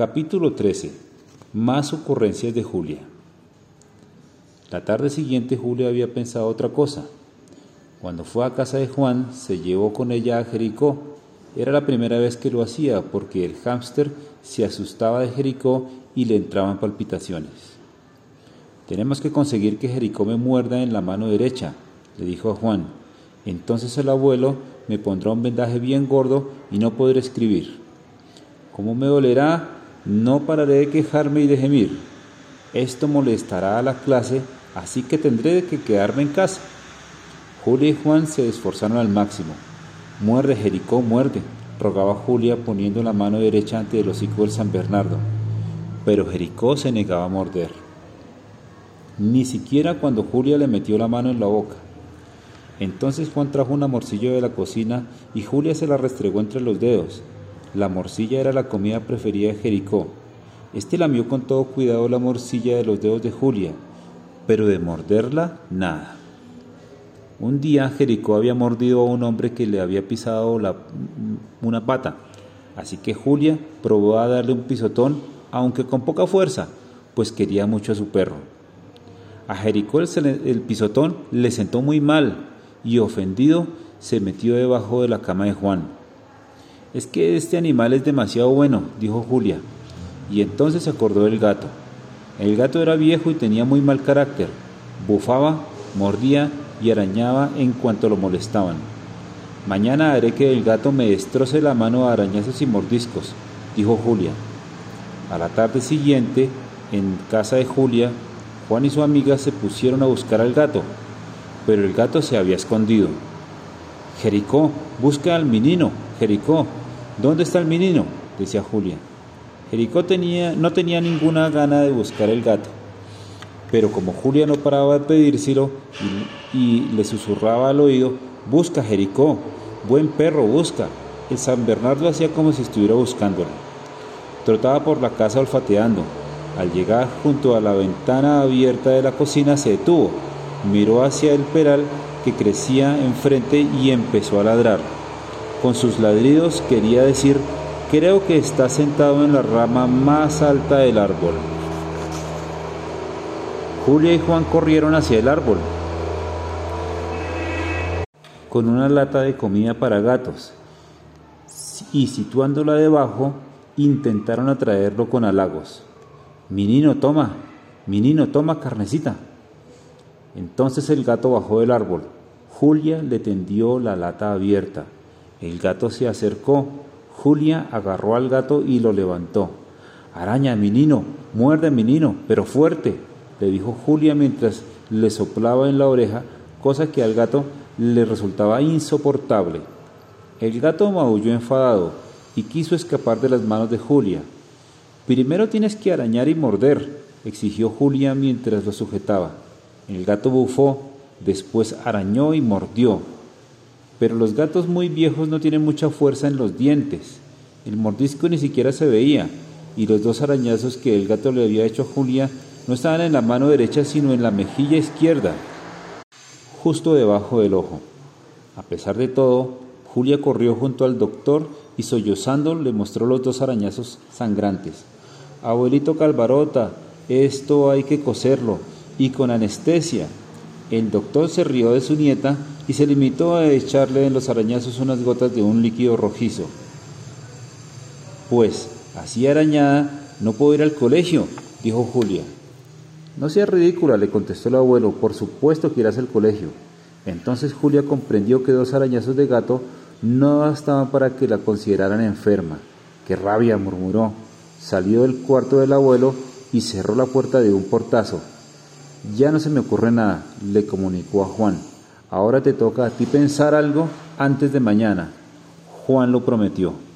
Capítulo 13. Más ocurrencias de Julia. La tarde siguiente Julia había pensado otra cosa. Cuando fue a casa de Juan, se llevó con ella a Jericó. Era la primera vez que lo hacía porque el hámster se asustaba de Jericó y le entraban palpitaciones. Tenemos que conseguir que Jericó me muerda en la mano derecha, le dijo a Juan. Entonces el abuelo me pondrá un vendaje bien gordo y no podré escribir. Como me dolerá, no pararé de quejarme y de gemir. Esto molestará a la clase, así que tendré que quedarme en casa. Julia y Juan se esforzaron al máximo. Muerde, Jericó, muerde, rogaba Julia poniendo la mano derecha ante el hocico del San Bernardo. Pero Jericó se negaba a morder. Ni siquiera cuando Julia le metió la mano en la boca. Entonces Juan trajo una morcilla de la cocina y Julia se la restregó entre los dedos. La morcilla era la comida preferida de Jericó. Este lamió con todo cuidado la morcilla de los dedos de Julia, pero de morderla, nada. Un día Jericó había mordido a un hombre que le había pisado una pata, así que Julia probó a darle un pisotón, aunque con poca fuerza, pues quería mucho a su perro. A Jericó el pisotón le sentó muy mal y ofendido se metió debajo de la cama de Juan. Es que este animal es demasiado bueno, dijo Julia, y entonces se acordó del gato. El gato era viejo y tenía muy mal carácter, bufaba, mordía y arañaba en cuanto lo molestaban. Mañana haré que el gato me destroce la mano a arañazos y mordiscos, dijo Julia. A la tarde siguiente, en casa de Julia, Juan y su amiga se pusieron a buscar al gato, pero el gato se había escondido. Jericó, busca al menino, Jericó, ¿dónde está el menino? decía Julia. Jericó tenía, no tenía ninguna gana de buscar el gato, pero como Julia no paraba de pedírselo y, y le susurraba al oído, busca Jericó, buen perro, busca. El San Bernardo hacía como si estuviera buscándolo. Trotaba por la casa olfateando. Al llegar junto a la ventana abierta de la cocina se detuvo miró hacia el peral que crecía enfrente y empezó a ladrar. Con sus ladridos quería decir, creo que está sentado en la rama más alta del árbol. Julia y Juan corrieron hacia el árbol con una lata de comida para gatos y situándola debajo intentaron atraerlo con halagos. Minino, toma, Minino, toma carnecita. Entonces el gato bajó del árbol. Julia le tendió la lata abierta. El gato se acercó. Julia agarró al gato y lo levantó. Araña, menino, muerde, menino, pero fuerte, le dijo Julia mientras le soplaba en la oreja, cosa que al gato le resultaba insoportable. El gato maulló enfadado y quiso escapar de las manos de Julia. Primero tienes que arañar y morder, exigió Julia mientras lo sujetaba. El gato bufó, después arañó y mordió. Pero los gatos muy viejos no tienen mucha fuerza en los dientes. El mordisco ni siquiera se veía, y los dos arañazos que el gato le había hecho a Julia no estaban en la mano derecha, sino en la mejilla izquierda, justo debajo del ojo. A pesar de todo, Julia corrió junto al doctor y sollozando le mostró los dos arañazos sangrantes. Abuelito Calvarota, esto hay que coserlo y con anestesia. El doctor se rió de su nieta y se limitó a echarle en los arañazos unas gotas de un líquido rojizo. Pues, así arañada, no puedo ir al colegio, dijo Julia. No sea ridícula, le contestó el abuelo, por supuesto que irás al colegio. Entonces Julia comprendió que dos arañazos de gato no bastaban para que la consideraran enferma. ¡Qué rabia! murmuró. Salió del cuarto del abuelo y cerró la puerta de un portazo. Ya no se me ocurre nada, le comunicó a Juan. Ahora te toca a ti pensar algo antes de mañana. Juan lo prometió.